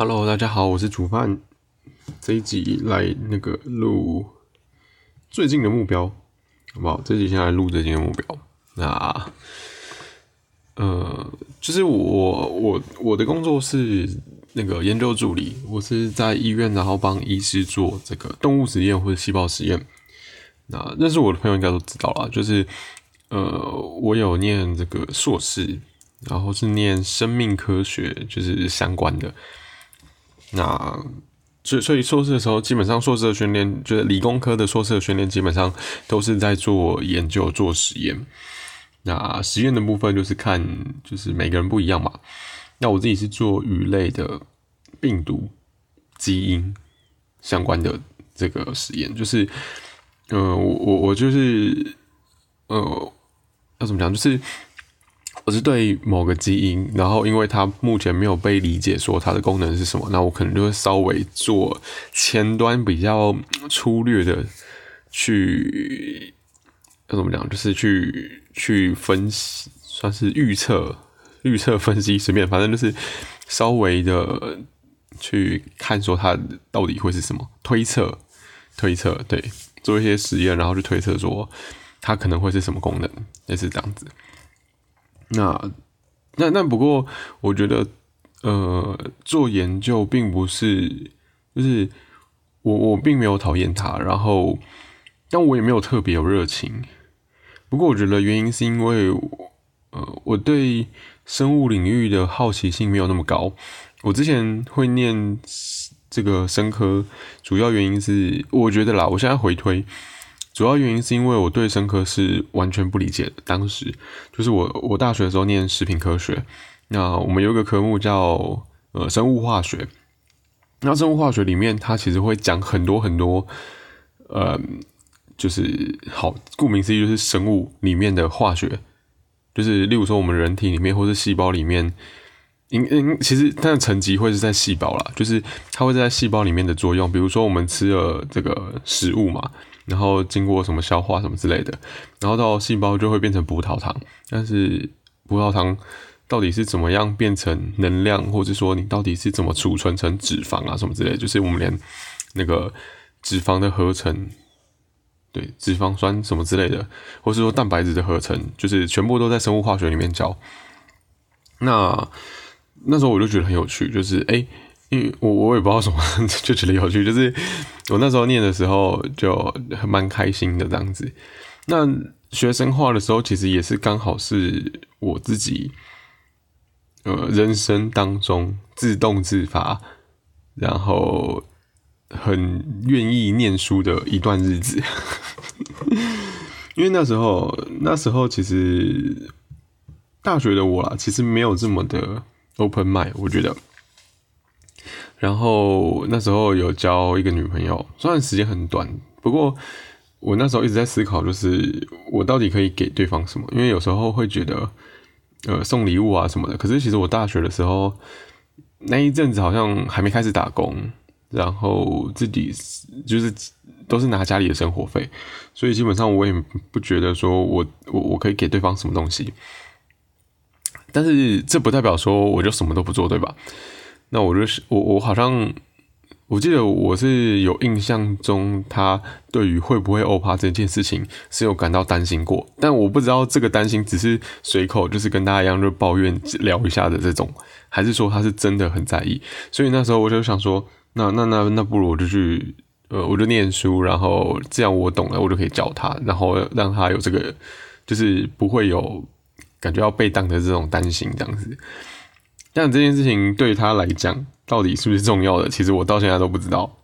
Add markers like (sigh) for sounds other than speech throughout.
Hello，大家好，我是煮饭。这一集来那个录最近的目标，好不好？这集先来录最近的目标。那呃，就是我我我的工作是那个研究助理，我是在医院，然后帮医师做这个动物实验或者细胞实验。那认识我的朋友应该都知道了，就是呃，我有念这个硕士，然后是念生命科学，就是相关的。那所以所以硕士的时候，基本上硕士的训练，就是理工科的硕士的训练，基本上都是在做研究、做实验。那实验的部分就是看，就是每个人不一样嘛。那我自己是做鱼类的病毒基因相关的这个实验，就是，呃，我我我就是，呃，要怎么讲，就是。我是对某个基因，然后因为它目前没有被理解，说它的功能是什么，那我可能就会稍微做前端比较粗略的去要怎么讲，就是去去分析，算是预测、预测分析，随便，反正就是稍微的去看说它到底会是什么，推测、推测，对，做一些实验，然后去推测说它可能会是什么功能，类似这样子。那那那不过，我觉得，呃，做研究并不是，就是我我并没有讨厌它，然后，但我也没有特别有热情。不过，我觉得原因是因为，呃，我对生物领域的好奇心没有那么高。我之前会念这个生科，主要原因是我觉得啦，我现在回推。主要原因是因为我对生科是完全不理解的。当时就是我我大学的时候念食品科学，那我们有一个科目叫呃生物化学。那生物化学里面，它其实会讲很多很多，呃，就是好，顾名思义就是生物里面的化学，就是例如说我们人体里面或是细胞里面，因因其实它的层级会是在细胞啦，就是它会在细胞里面的作用。比如说我们吃了这个食物嘛。然后经过什么消化什么之类的，然后到细胞就会变成葡萄糖。但是葡萄糖到底是怎么样变成能量，或者说你到底是怎么储存成脂肪啊什么之类，就是我们连那个脂肪的合成，对脂肪酸什么之类的，或是说蛋白质的合成，就是全部都在生物化学里面教。那那时候我就觉得很有趣，就是哎。因为我我也不知道什么，(laughs) 就觉得有趣。就是我那时候念的时候就蛮开心的这样子。那学生化的时候，其实也是刚好是我自己呃人生当中自动自发，然后很愿意念书的一段日子。(laughs) 因为那时候那时候其实大学的我啦，其实没有这么的 open mind，我觉得。然后那时候有交一个女朋友，虽然时间很短，不过我那时候一直在思考，就是我到底可以给对方什么？因为有时候会觉得，呃，送礼物啊什么的。可是其实我大学的时候那一阵子好像还没开始打工，然后自己就是都是拿家里的生活费，所以基本上我也不觉得说我我我可以给对方什么东西。但是这不代表说我就什么都不做，对吧？那我就是我，我好像我记得我是有印象中，他对于会不会欧趴这件事情是有感到担心过，但我不知道这个担心只是随口，就是跟大家一样就抱怨聊一下的这种，还是说他是真的很在意。所以那时候我就想说，那那那那不如我就去，呃，我就念书，然后这样我懂了，我就可以教他，然后让他有这个，就是不会有感觉要被当的这种担心这样子。但这件事情对他来讲到底是不是重要的？其实我到现在都不知道。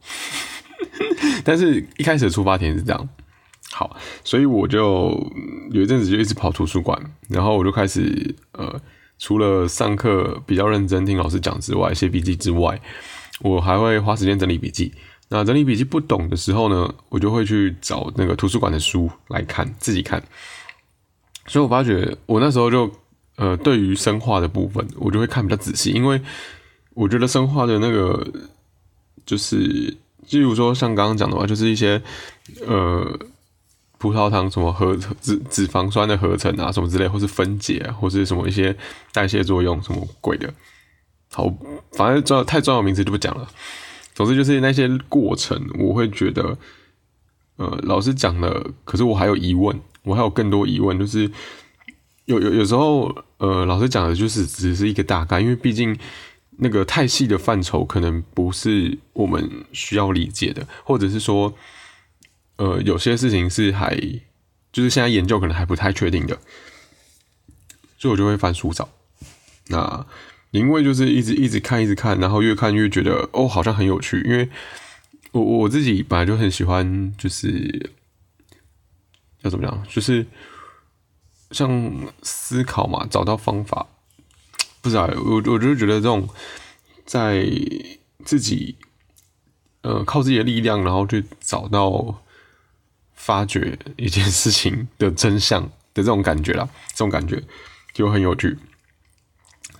(laughs) 但是一开始的出发点是这样，好，所以我就有一阵子就一直跑图书馆，然后我就开始呃，除了上课比较认真听老师讲之外，写笔记之外，我还会花时间整理笔记。那整理笔记不懂的时候呢，我就会去找那个图书馆的书来看，自己看。所以我发觉我那时候就。呃，对于生化的部分，我就会看比较仔细，因为我觉得生化的那个就是，例如说像刚刚讲的话，就是一些呃葡萄糖什么合脂脂肪酸的合成啊，什么之类，或是分解，或是什么一些代谢作用什么鬼的，好，反正重要太重要名词就不讲了。总之就是那些过程，我会觉得，呃，老师讲了，可是我还有疑问，我还有更多疑问，就是有有有时候，呃，老师讲的就是只是一个大概，因为毕竟那个太细的范畴可能不是我们需要理解的，或者是说，呃，有些事情是还就是现在研究可能还不太确定的，所以我就会翻书找。那因为就是一直一直看一直看，然后越看越觉得哦，好像很有趣。因为我我自己本来就很喜欢，就是要怎么样，就是像思考嘛，找到方法。(tsk) 不知道我我就觉得这种在自己呃靠自己的力量，然后去找到发掘一件事情的真相的这种感觉啦，这种感觉就很有趣。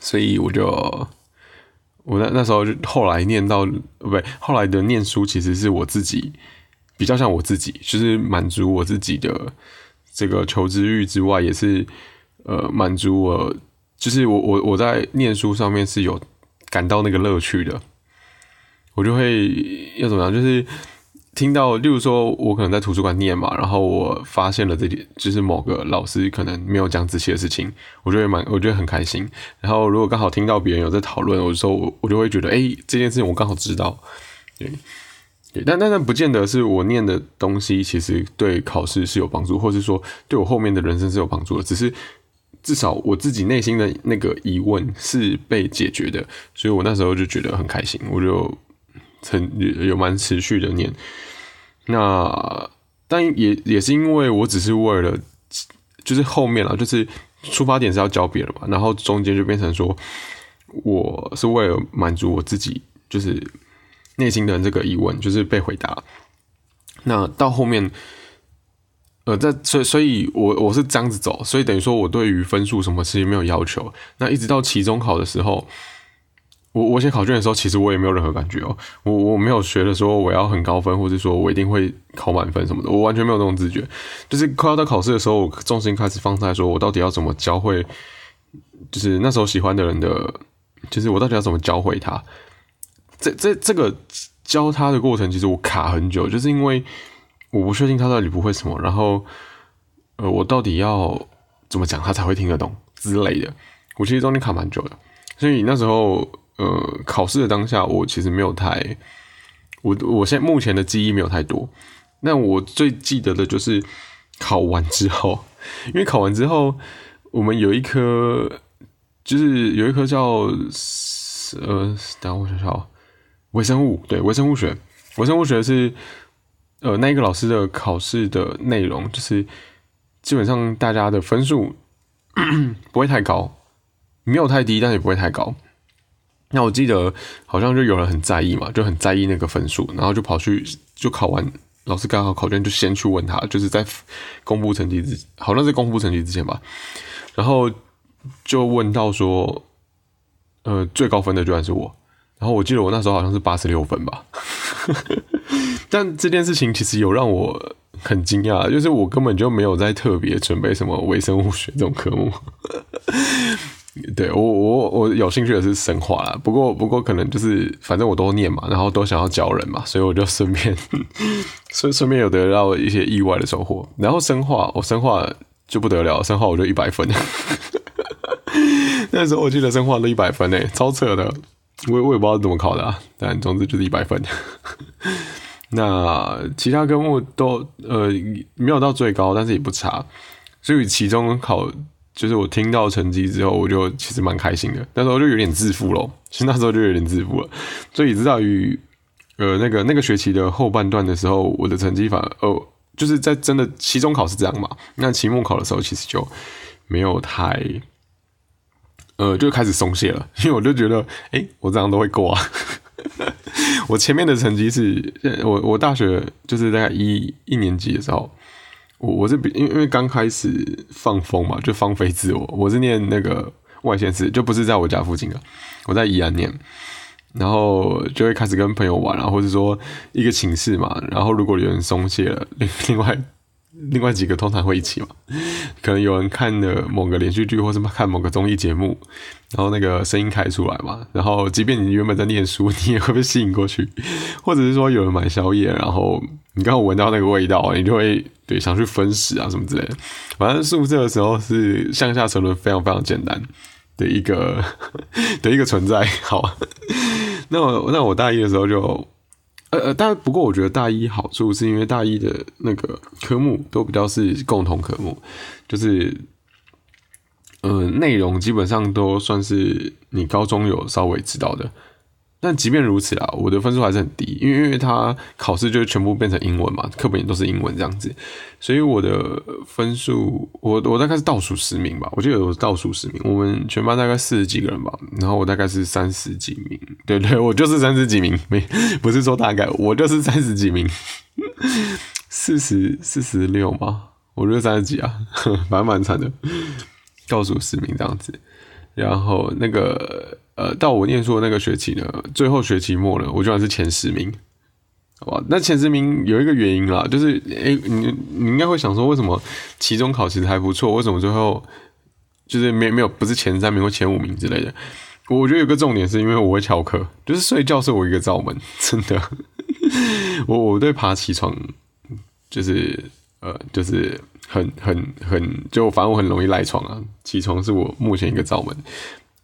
所以我就，我那那时候就后来念到，不对，后来的念书其实是我自己比较像我自己，就是满足我自己的这个求知欲之外，也是呃满足我，就是我我我在念书上面是有感到那个乐趣的，我就会要怎么样，就是。听到，例如说，我可能在图书馆念嘛，然后我发现了这点，就是某个老师可能没有讲仔细的事情，我就会蛮，我觉得很开心。然后如果刚好听到别人有在讨论，我说我我就会觉得，哎，这件事情我刚好知道，对，但但但不见得是我念的东西，其实对考试是有帮助，或是说对我后面的人生是有帮助的，只是至少我自己内心的那个疑问是被解决的，所以我那时候就觉得很开心，我就。曾有蛮持续的念，那但也也是因为我只是为了，就是后面了，就是出发点是要教别人嘛，然后中间就变成说，我是为了满足我自己，就是内心的这个疑问，就是被回答。那到后面，呃，在所以所以，我我是这样子走，所以等于说我对于分数什么其实没有要求。那一直到期中考的时候。我我写考卷的时候，其实我也没有任何感觉哦，我我没有学的说我要很高分，或者说我一定会考满分什么的，我完全没有这种自觉。就是快要到考试的时候，我重心开始放在说我到底要怎么教会，就是那时候喜欢的人的，就是我到底要怎么教会他。这这这个教他的过程，其实我卡很久，就是因为我不确定他到底不会什么，然后呃，我到底要怎么讲他才会听得懂之类的，我其实中间卡蛮久的，所以那时候。呃，考试的当下，我其实没有太，我我现在目前的记忆没有太多。那我最记得的就是考完之后，因为考完之后，我们有一科，就是有一科叫呃，等我想想，微生物，对，微生物学，微生物学是呃那一个老师的考试的内容，就是基本上大家的分数 (coughs) 不会太高，没有太低，但也不会太高。那我记得好像就有人很在意嘛，就很在意那个分数，然后就跑去就考完，老师刚好考卷就先去问他，就是在公布成绩之，好像是公布成绩之前吧，然后就问到说，呃，最高分的居然是我，然后我记得我那时候好像是八十六分吧，(laughs) 但这件事情其实有让我很惊讶，就是我根本就没有在特别准备什么微生物学这种科目。(laughs) 对我我我有兴趣的是生化啦，不过不过可能就是反正我都念嘛，然后都想要教人嘛，所以我就顺便 (laughs) 顺顺便有得到一些意外的收获。然后生化我生化就不得了，生化我就一百分，那时候我记得生化都一百分诶，超扯的，我我也不知道怎么考的，啊，但总之就是一百分。(laughs) 那其他科目都呃没有到最高，但是也不差，所以期中考。就是我听到成绩之后，我就其实蛮开心的。那时候就有点自负咯，其实那时候就有点自负了。所以直到于呃那个那个学期的后半段的时候，我的成绩反而呃就是在真的期中考是这样嘛。那期末考的时候，其实就没有太呃就开始松懈了，因为我就觉得哎我这样都会过啊。(laughs) 我前面的成绩是我我大学就是大概一一年级的时候。我我是比因为因为刚开始放风嘛，就放飞自我。我是念那个外县市，就不是在我家附近的，我在宜安念，然后就会开始跟朋友玩啊，或者说一个寝室嘛。然后如果有人松懈了，另另外另外几个通常会一起嘛，可能有人看了某个连续剧，或是看某个综艺节目，然后那个声音开出来嘛，然后即便你原本在念书，你也会被吸引过去，或者是说有人买宵夜，然后你刚好闻到那个味道，你就会对想去分食啊什么之类的。反正宿舍的时候是向下沉沦非常非常简单的一个 (laughs) 的一个存在。好，那我那我大一的时候就。呃呃，但不过我觉得大一好处是因为大一的那个科目都比较是共同科目，就是，呃，内容基本上都算是你高中有稍微知道的。但即便如此啊，我的分数还是很低，因为因为他考试就全部变成英文嘛，课本也都是英文这样子，所以我的分数，我我大概是倒数十名吧，我记得我是倒数十名，我们全班大概四十几个人吧，然后我大概是三十几名，对对，我就是三十几名，没不是说大概，我就是三十几名，四十四十六吗？我觉得三十几啊，反正蛮惨的，倒数十名这样子，然后那个。呃，到我念书的那个学期呢，最后学期末了，我居然是前十名，好吧？那前十名有一个原因啦，就是，诶，你你应该会想说，为什么期中考其实还不错，为什么最后就是没没有不是前三名或前五名之类的？我觉得有个重点是因为我会翘课，就是睡觉是我一个罩门，(laughs) 真的，我我对爬起床就是呃就是很很很就反正我很容易赖床啊，起床是我目前一个罩门。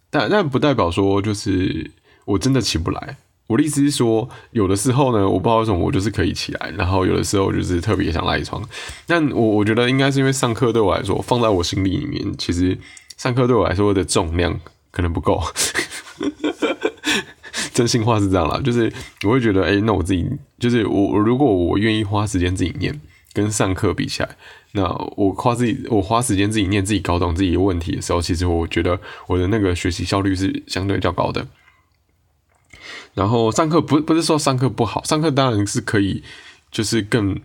但但不代表说就是我真的起不来。我的意思是说，有的时候呢，我不知道为什么我就是可以起来，然后有的时候就是特别想赖床。但我我觉得应该是因为上课对我来说，放在我心里里面，其实上课对我来说的重量可能不够。真心话是这样啦，就是我会觉得，哎，那我自己就是我，如果我愿意花时间自己念，跟上课比起来。那我花自己，我花时间自己念自己搞懂自己的问题的时候，其实我觉得我的那个学习效率是相对较高的。然后上课不不是说上课不好，上课当然是可以，就是更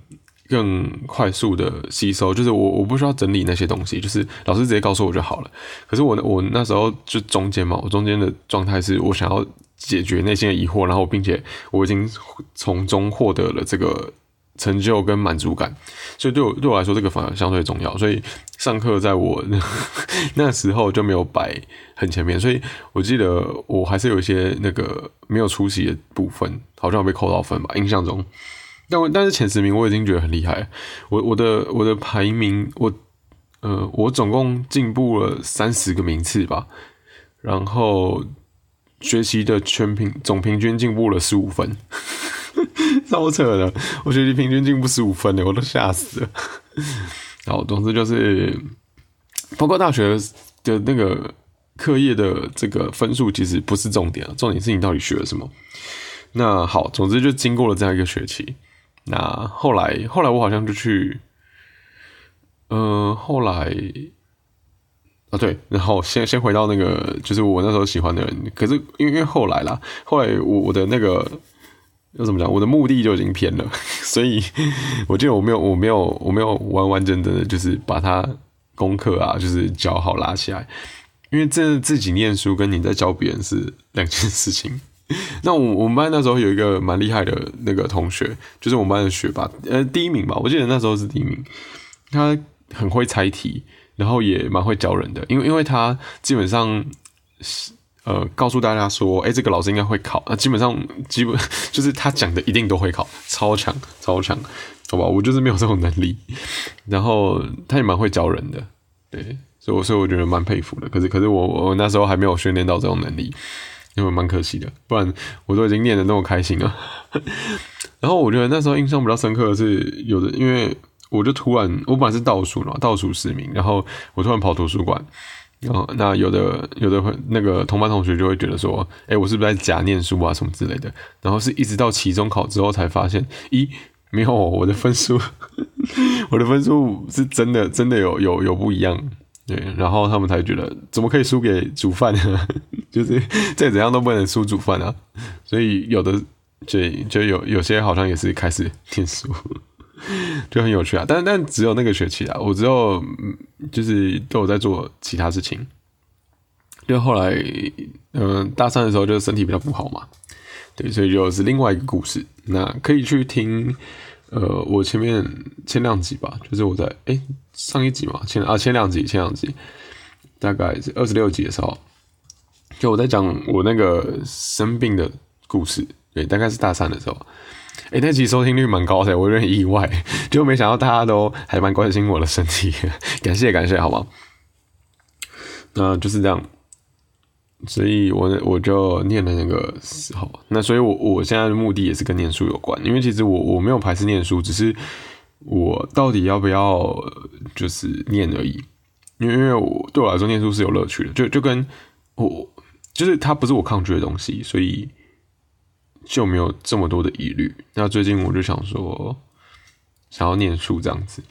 更快速的吸收。就是我我不需要整理那些东西，就是老师直接告诉我就好了。可是我我那时候就中间嘛，我中间的状态是我想要解决内心的疑惑，然后并且我已经从中获得了这个。成就跟满足感，所以对我对我来说，这个反而相对重要。所以上课在我 (laughs) 那时候就没有摆很前面，所以我记得我还是有一些那个没有出席的部分，好像被扣到分吧。印象中，但我但是前十名我已经觉得很厉害。我我的我的排名，我呃我总共进步了三十个名次吧，然后学习的全平总平均进步了十五分。(laughs) 超扯的，我学习平均进步十五分呢，我都吓死了。然后，总之就是，包括大学的那个课业的这个分数，其实不是重点重点是你到底学了什么。那好，总之就经过了这样一个学期。那后来，后来我好像就去，嗯，后来啊，对，然后先先回到那个，就是我那时候喜欢的人。可是因为因为后来啦，后来我我的那个。要怎么讲？我的目的就已经偏了，所以我记得我没有，我没有，我没有完完整整的，就是把它功课啊，就是教好拉起来。因为这自己念书跟你在教别人是两件事情。那我我们班那时候有一个蛮厉害的那个同学，就是我们班的学霸，呃，第一名吧，我记得那时候是第一名。他很会猜题，然后也蛮会教人的，因为因为他基本上是。呃，告诉大家说，哎，这个老师应该会考，那基本上基本 (laughs) 就是他讲的一定都会考，超强超强，好吧，我就是没有这种能力。然后他也蛮会教人的，对，所以所以我觉得蛮佩服的。可是可是我我那时候还没有训练到这种能力，因为蛮可惜的，不然我都已经练的那么开心了。(laughs) 然后我觉得那时候印象比较深刻的是，有的因为我就突然我本来是倒数嘛，倒数十名，然后我突然跑图书馆。然后，那有的有的会那个同班同学就会觉得说，哎，我是不是在假念书啊，什么之类的。然后是一直到期中考之后才发现，咦，没有，我的分数，(laughs) 我的分数是真的真的有有有不一样。对，然后他们才觉得，怎么可以输给煮饭呢？(laughs) 就是再怎样都不能输煮饭啊。所以有的就就有有些好像也是开始念书。(laughs) 就很有趣啊，但但只有那个学期啊，我只有就是都有在做其他事情。就后来，嗯，大三的时候就身体比较不好嘛，对，所以就是另外一个故事。那可以去听呃，我前面前两集吧，就是我在哎上一集嘛，前啊前两集前两集，大概是二十六集的时候，就我在讲我那个生病的故事，对，大概是大三的时候，哎，那集收听率蛮高的，我有点意外，就没想到大家都还蛮关心我的身体，感谢感谢，好吗？那就是这样。所以，我我就念了那个时候，那所以，我我现在的目的也是跟念书有关，因为其实我我没有排斥念书，只是我到底要不要就是念而已。因为因为我对我来说，念书是有乐趣的，就就跟我就是它不是我抗拒的东西，所以就没有这么多的疑虑。那最近我就想说，想要念书这样子，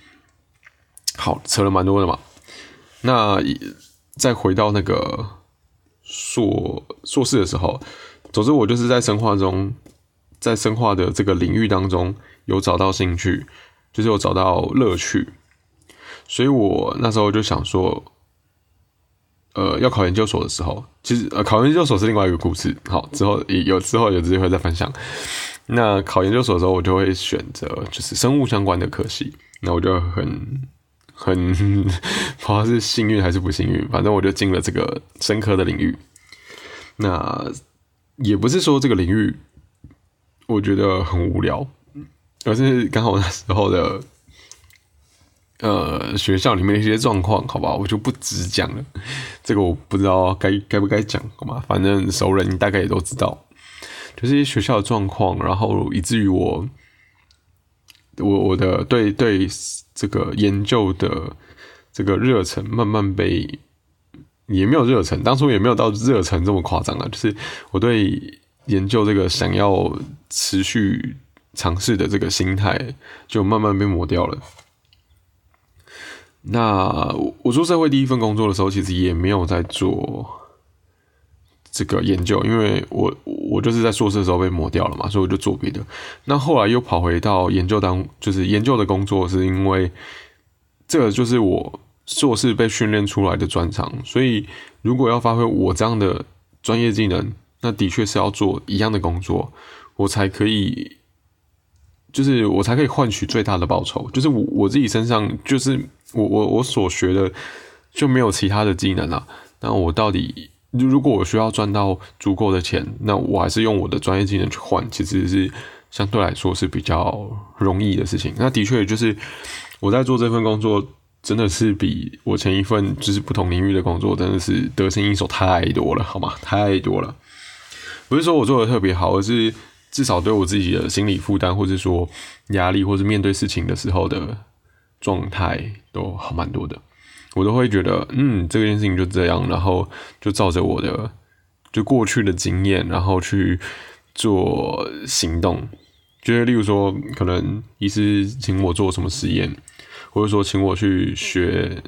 好扯了蛮多的嘛。那再回到那个。硕硕士的时候，总之我就是在生化中，在生化的这个领域当中有找到兴趣，就是有找到乐趣，所以我那时候就想说，呃，要考研究所的时候，其实呃，考研究所是另外一个故事，好，之后有之后有机会再分享。那考研究所的时候，我就会选择就是生物相关的科系，那我就很。很 (laughs) 不知道是幸运还是不幸运，反正我就进了这个深刻的领域。那也不是说这个领域我觉得很无聊，而是刚好那时候的呃学校里面一些状况，好吧，我就不直讲了。这个我不知道该该不该讲，好吗？反正熟人大概也都知道，就是一些学校的状况，然后以至于我。我我的对对这个研究的这个热忱慢慢被也没有热忱，当初也没有到热忱这么夸张啊，就是我对研究这个想要持续尝试的这个心态就慢慢被磨掉了。那我出社会第一份工作的时候，其实也没有在做。这个研究，因为我我就是在硕士的时候被抹掉了嘛，所以我就做别的。那后来又跑回到研究当，就是研究的工作，是因为这个就是我硕士被训练出来的专长。所以如果要发挥我这样的专业技能，那的确是要做一样的工作，我才可以，就是我才可以换取最大的报酬。就是我我自己身上，就是我我我所学的就没有其他的技能了。那我到底？如果我需要赚到足够的钱，那我还是用我的专业技能去换，其实是相对来说是比较容易的事情。那的确就是我在做这份工作，真的是比我前一份就是不同领域的工作，真的是得心应手太多了，好吗？太多了。不是说我做的特别好，而是至少对我自己的心理负担，或者说压力，或者面对事情的时候的状态，都好蛮多的。我都会觉得，嗯，这件事情就这样，然后就照着我的就过去的经验，然后去做行动。就是例如说，可能医师请我做什么实验，或者说请我去学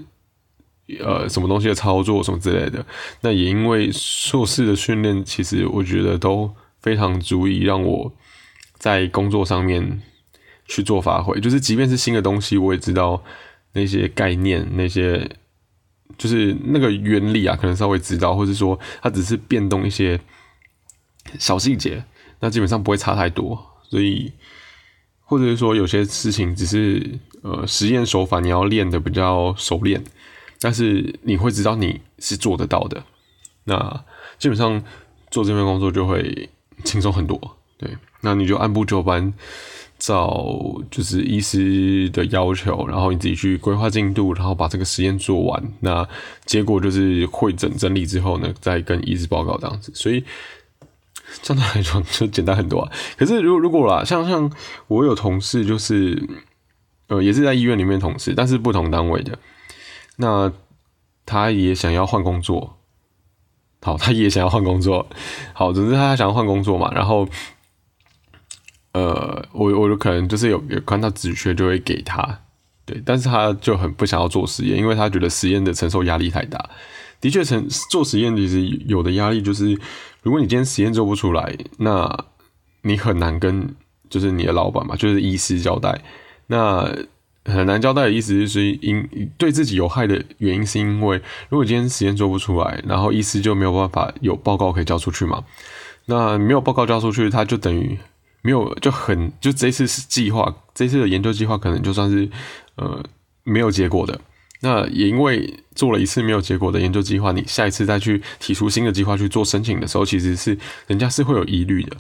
呃什么东西的操作什么之类的。那也因为硕士的训练，其实我觉得都非常足以让我在工作上面去做发挥。就是即便是新的东西，我也知道。那些概念，那些就是那个原理啊，可能稍微知道，或者说它只是变动一些小细节，那基本上不会差太多。所以，或者是说有些事情只是呃实验手法你要练的比较熟练，但是你会知道你是做得到的。那基本上做这份工作就会轻松很多。对，那你就按部就班。照就是医师的要求，然后你自己去规划进度，然后把这个实验做完。那结果就是会诊整理之后呢，再跟医师报告这样子。所以相对来说就简单很多。可是如果如果啦，像像我有同事，就是呃也是在医院里面同事，但是不同单位的，那他也想要换工作。好，他也想要换工作。好，总之他想要换工作嘛，然后。呃，我我就可能就是有有看到职缺就会给他，对，但是他就很不想要做实验，因为他觉得实验的承受压力太大。的确，成做实验其实有的压力就是，如果你今天实验做不出来，那你很难跟就是你的老板嘛，就是医师交代。那很难交代的意思就是因对自己有害的原因，是因为如果今天实验做不出来，然后医师就没有办法有报告可以交出去嘛。那没有报告交出去，他就等于。没有就很就这次是计划，这次的研究计划可能就算是呃没有结果的。那也因为做了一次没有结果的研究计划，你下一次再去提出新的计划去做申请的时候，其实是人家是会有疑虑的。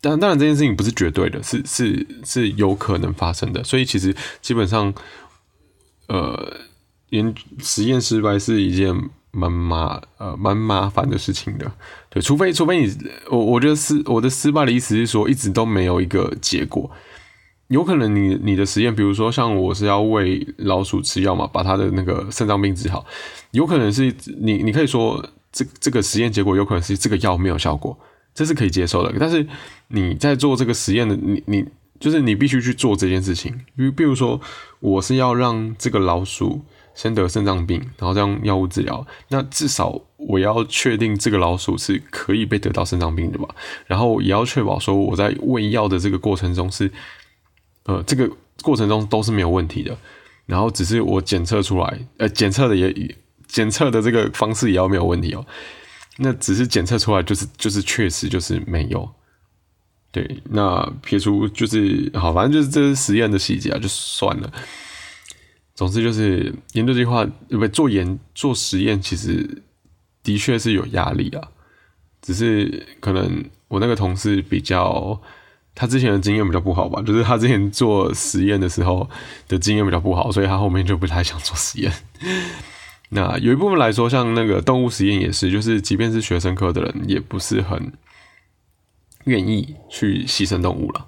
但当然这件事情不是绝对的，是是是有可能发生的。所以其实基本上，呃，研实验失败是一件蛮麻呃蛮麻烦的事情的。对，除非除非你我我觉得失我的失败的意思是说，一直都没有一个结果。有可能你你的实验，比如说像我是要喂老鼠吃药嘛，把它的那个肾脏病治好，有可能是你你可以说这这个实验结果有可能是这个药没有效果，这是可以接受的。但是你在做这个实验的你你就是你必须去做这件事情，比比如说我是要让这个老鼠先得肾脏病，然后再用药物治疗，那至少我要确定这个老鼠是可以被得到肾脏病的吧，然后也要确保说我在喂药的这个过程中是。呃，这个过程中都是没有问题的，然后只是我检测出来，呃，检测的也检测的这个方式也要没有问题哦。那只是检测出来就是就是确实就是没有。对，那撇除就是好，反正就是这是实验的细节啊，就算了。总之就是研究计划，不做研做实验，其实的确是有压力啊。只是可能我那个同事比较。他之前的经验比较不好吧，就是他之前做实验的时候的经验比较不好，所以他后面就不太想做实验。那有一部分来说，像那个动物实验也是，就是即便是学生科的人，也不是很愿意去牺牲动物了。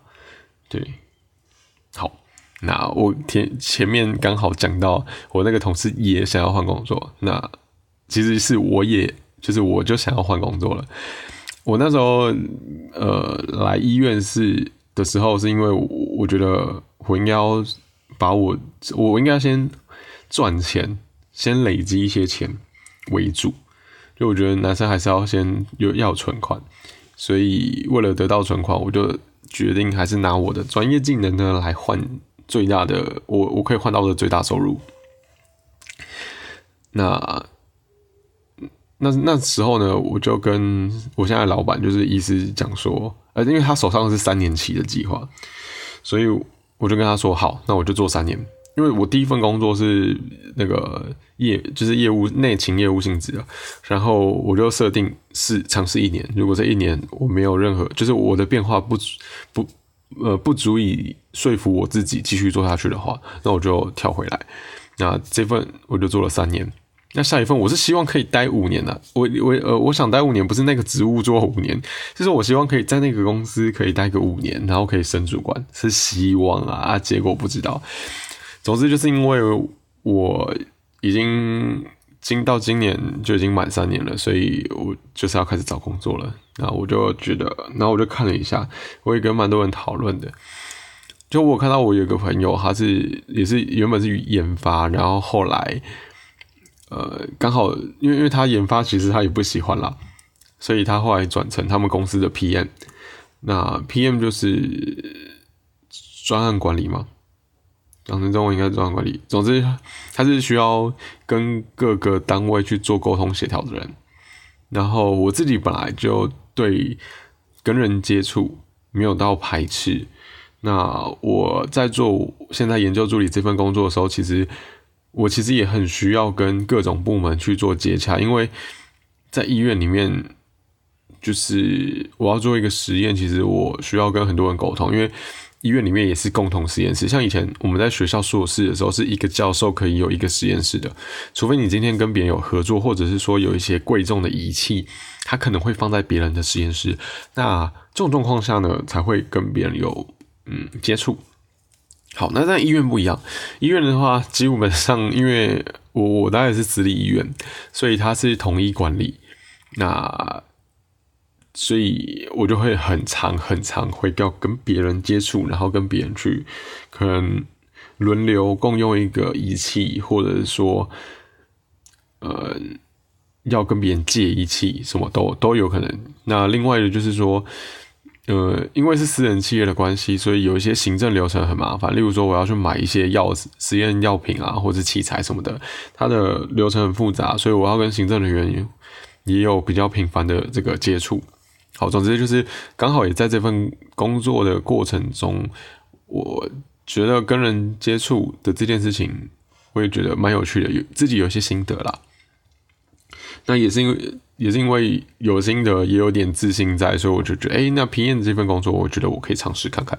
对，好，那我前前面刚好讲到，我那个同事也想要换工作，那其实是我也就是我就想要换工作了。我那时候，呃，来医院是的时候，是因为我觉得我应该要把我，我应该先赚钱，先累积一些钱为主。就我觉得男生还是要先有要存款，所以为了得到存款，我就决定还是拿我的专业技能呢来换最大的，我我可以换到的最大收入。那。那那时候呢，我就跟我现在老板就是意思讲说，呃，因为他手上是三年期的计划，所以我就跟他说，好，那我就做三年，因为我第一份工作是那个业，就是业务内勤业务性质的，然后我就设定是尝试一年，如果这一年我没有任何，就是我的变化不不呃不足以说服我自己继续做下去的话，那我就跳回来，那这份我就做了三年。那下一份我是希望可以待五年的，我我呃我想待五年，不是那个职务做五年，就是我希望可以在那个公司可以待个五年，然后可以升主管，是希望啊，结果不知道。总之就是因为我已经今到今年就已经满三年了，所以我就是要开始找工作了。然后我就觉得，然后我就看了一下，我也跟蛮多人讨论的。就我看到我有个朋友，他是也是原本是研发，然后后来。呃，刚好因为因为他研发其实他也不喜欢啦，所以他后来转成他们公司的 PM。那 PM 就是专案管理嘛，讲成中文应该是专案管理。总之，他是需要跟各个单位去做沟通协调的人。然后我自己本来就对跟人接触没有到排斥。那我在做现在研究助理这份工作的时候，其实。我其实也很需要跟各种部门去做接洽，因为在医院里面，就是我要做一个实验，其实我需要跟很多人沟通，因为医院里面也是共同实验室。像以前我们在学校硕士的时候，是一个教授可以有一个实验室的，除非你今天跟别人有合作，或者是说有一些贵重的仪器，它可能会放在别人的实验室。那这种状况下呢，才会跟别人有嗯接触。好，那在医院不一样。医院的话，基本上因为我我当然是私立医院，所以它是统一管理。那所以我就会很长很长会要跟别人接触，然后跟别人去可能轮流共用一个仪器，或者是说，呃，要跟别人借仪器，什么都都有可能。那另外的就是说。呃，因为是私人企业的关系，所以有一些行政流程很麻烦。例如说，我要去买一些药实验药品啊，或者器材什么的，它的流程很复杂，所以我要跟行政人员也有比较频繁的这个接触。好，总之就是刚好也在这份工作的过程中，我觉得跟人接触的这件事情，我也觉得蛮有趣的，有自己有些心得啦。那也是因为也是因为有心得，也有点自信在，所以我就觉得，哎，那平验这份工作，我觉得我可以尝试看看。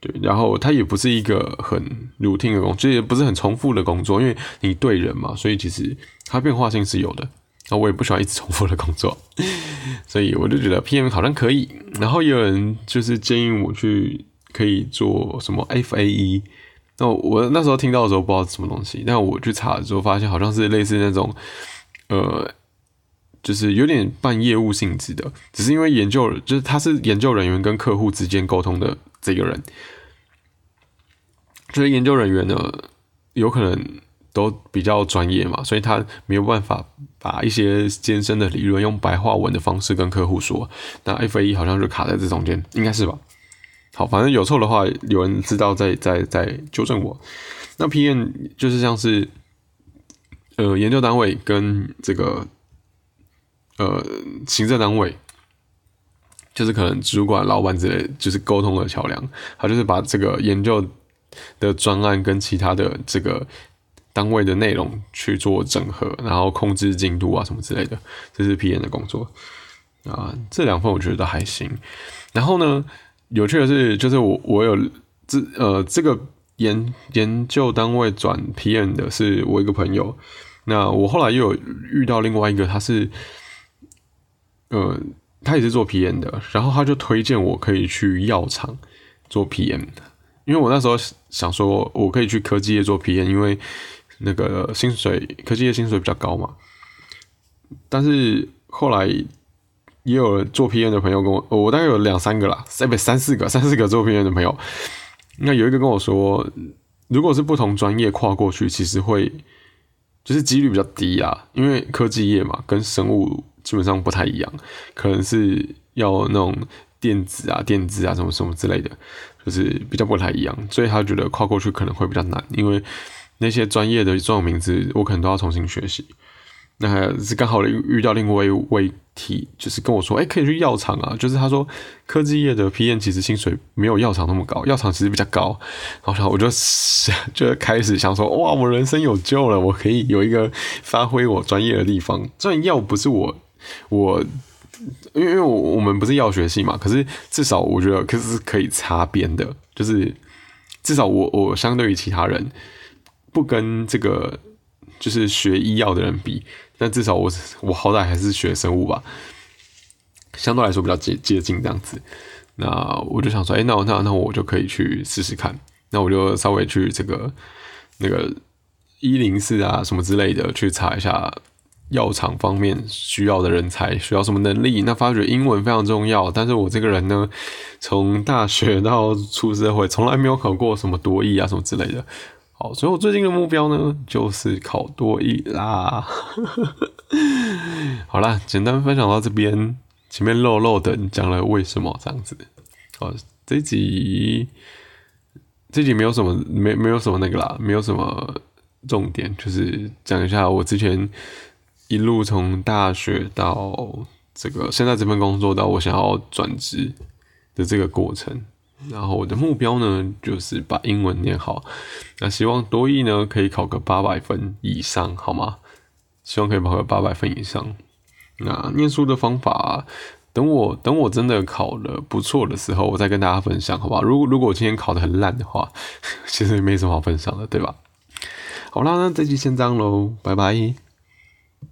对，然后它也不是一个很 routine 的工作，也不是很重复的工作，因为你对人嘛，所以其实它变化性是有的。那我也不喜欢一直重复的工作，(laughs) 所以我就觉得 PM 好像可以。然后也有人就是建议我去可以做什么 FAE，那我那时候听到的时候不知道什么东西，但我去查的时候发现好像是类似那种呃。就是有点半业务性质的，只是因为研究，就是他是研究人员跟客户之间沟通的这个人，就是研究人员呢，有可能都比较专业嘛，所以他没有办法把一些艰深的理论用白话文的方式跟客户说。那 F A E 好像就卡在这中间，应该是吧？好，反正有错的话，有人知道再再再纠正我。那 P N 就是像是呃研究单位跟这个。呃，行政单位就是可能主管、老板之类，就是沟通的桥梁。他就是把这个研究的专案跟其他的这个单位的内容去做整合，然后控制进度啊什么之类的，这是 P N 的工作啊。这两份我觉得还行。然后呢，有趣的是，就是我我有这呃这个研研究单位转 P N 的是我一个朋友。那我后来又有遇到另外一个，他是。呃，他也是做 PM 的，然后他就推荐我可以去药厂做 PM，因为我那时候想说，我可以去科技业做 PM，因为那个薪水科技业薪水比较高嘛。但是后来也有做 PM 的朋友跟我，我大概有两三个啦，三不三四个，三四个做 PM 的朋友，那有一个跟我说，如果是不同专业跨过去，其实会就是几率比较低啊，因为科技业嘛，跟生物。基本上不太一样，可能是要那种电子啊、电子啊什么什么之类的，就是比较不太一样，所以他觉得跨过去可能会比较难，因为那些专业的专有名字我可能都要重新学习。那还是刚好遇遇到另外一位提，就是跟我说，哎，可以去药厂啊，就是他说科技业的 PM 其实薪水没有药厂那么高，药厂其实比较高。然后我就想 (laughs) 就开始想说，哇，我人生有救了，我可以有一个发挥我专业的地方。虽然药不是我。我，因为因为我我们不是药学系嘛，可是至少我觉得可是可以擦边的，就是至少我我相对于其他人不跟这个就是学医药的人比，但至少我我好歹还是学生物吧，相对来说比较接接近这样子。那我就想说，哎，那我那那我就可以去试试看。那我就稍微去这个那个一零四啊什么之类的去查一下。药厂方面需要的人才需要什么能力？那发觉英文非常重要。但是我这个人呢，从大学到出社会，从来没有考过什么多译啊什么之类的。好，所以我最近的目标呢，就是考多译啦。(laughs) 好啦，简单分享到这边，前面漏漏的讲了为什么这样子。好，这集这集没有什么没没有什么那个啦，没有什么重点，就是讲一下我之前。一路从大学到这个现在这份工作到我想要转职的这个过程，然后我的目标呢就是把英文念好，那希望多益呢可以考个八百分以上，好吗？希望可以考个八百分以上。那念书的方法，等我等我真的考了不错的时候，我再跟大家分享，好吧？如果如果我今天考的很烂的话，(laughs) 其实也没什么好分享的，对吧？好啦，那这期先这样喽，拜拜。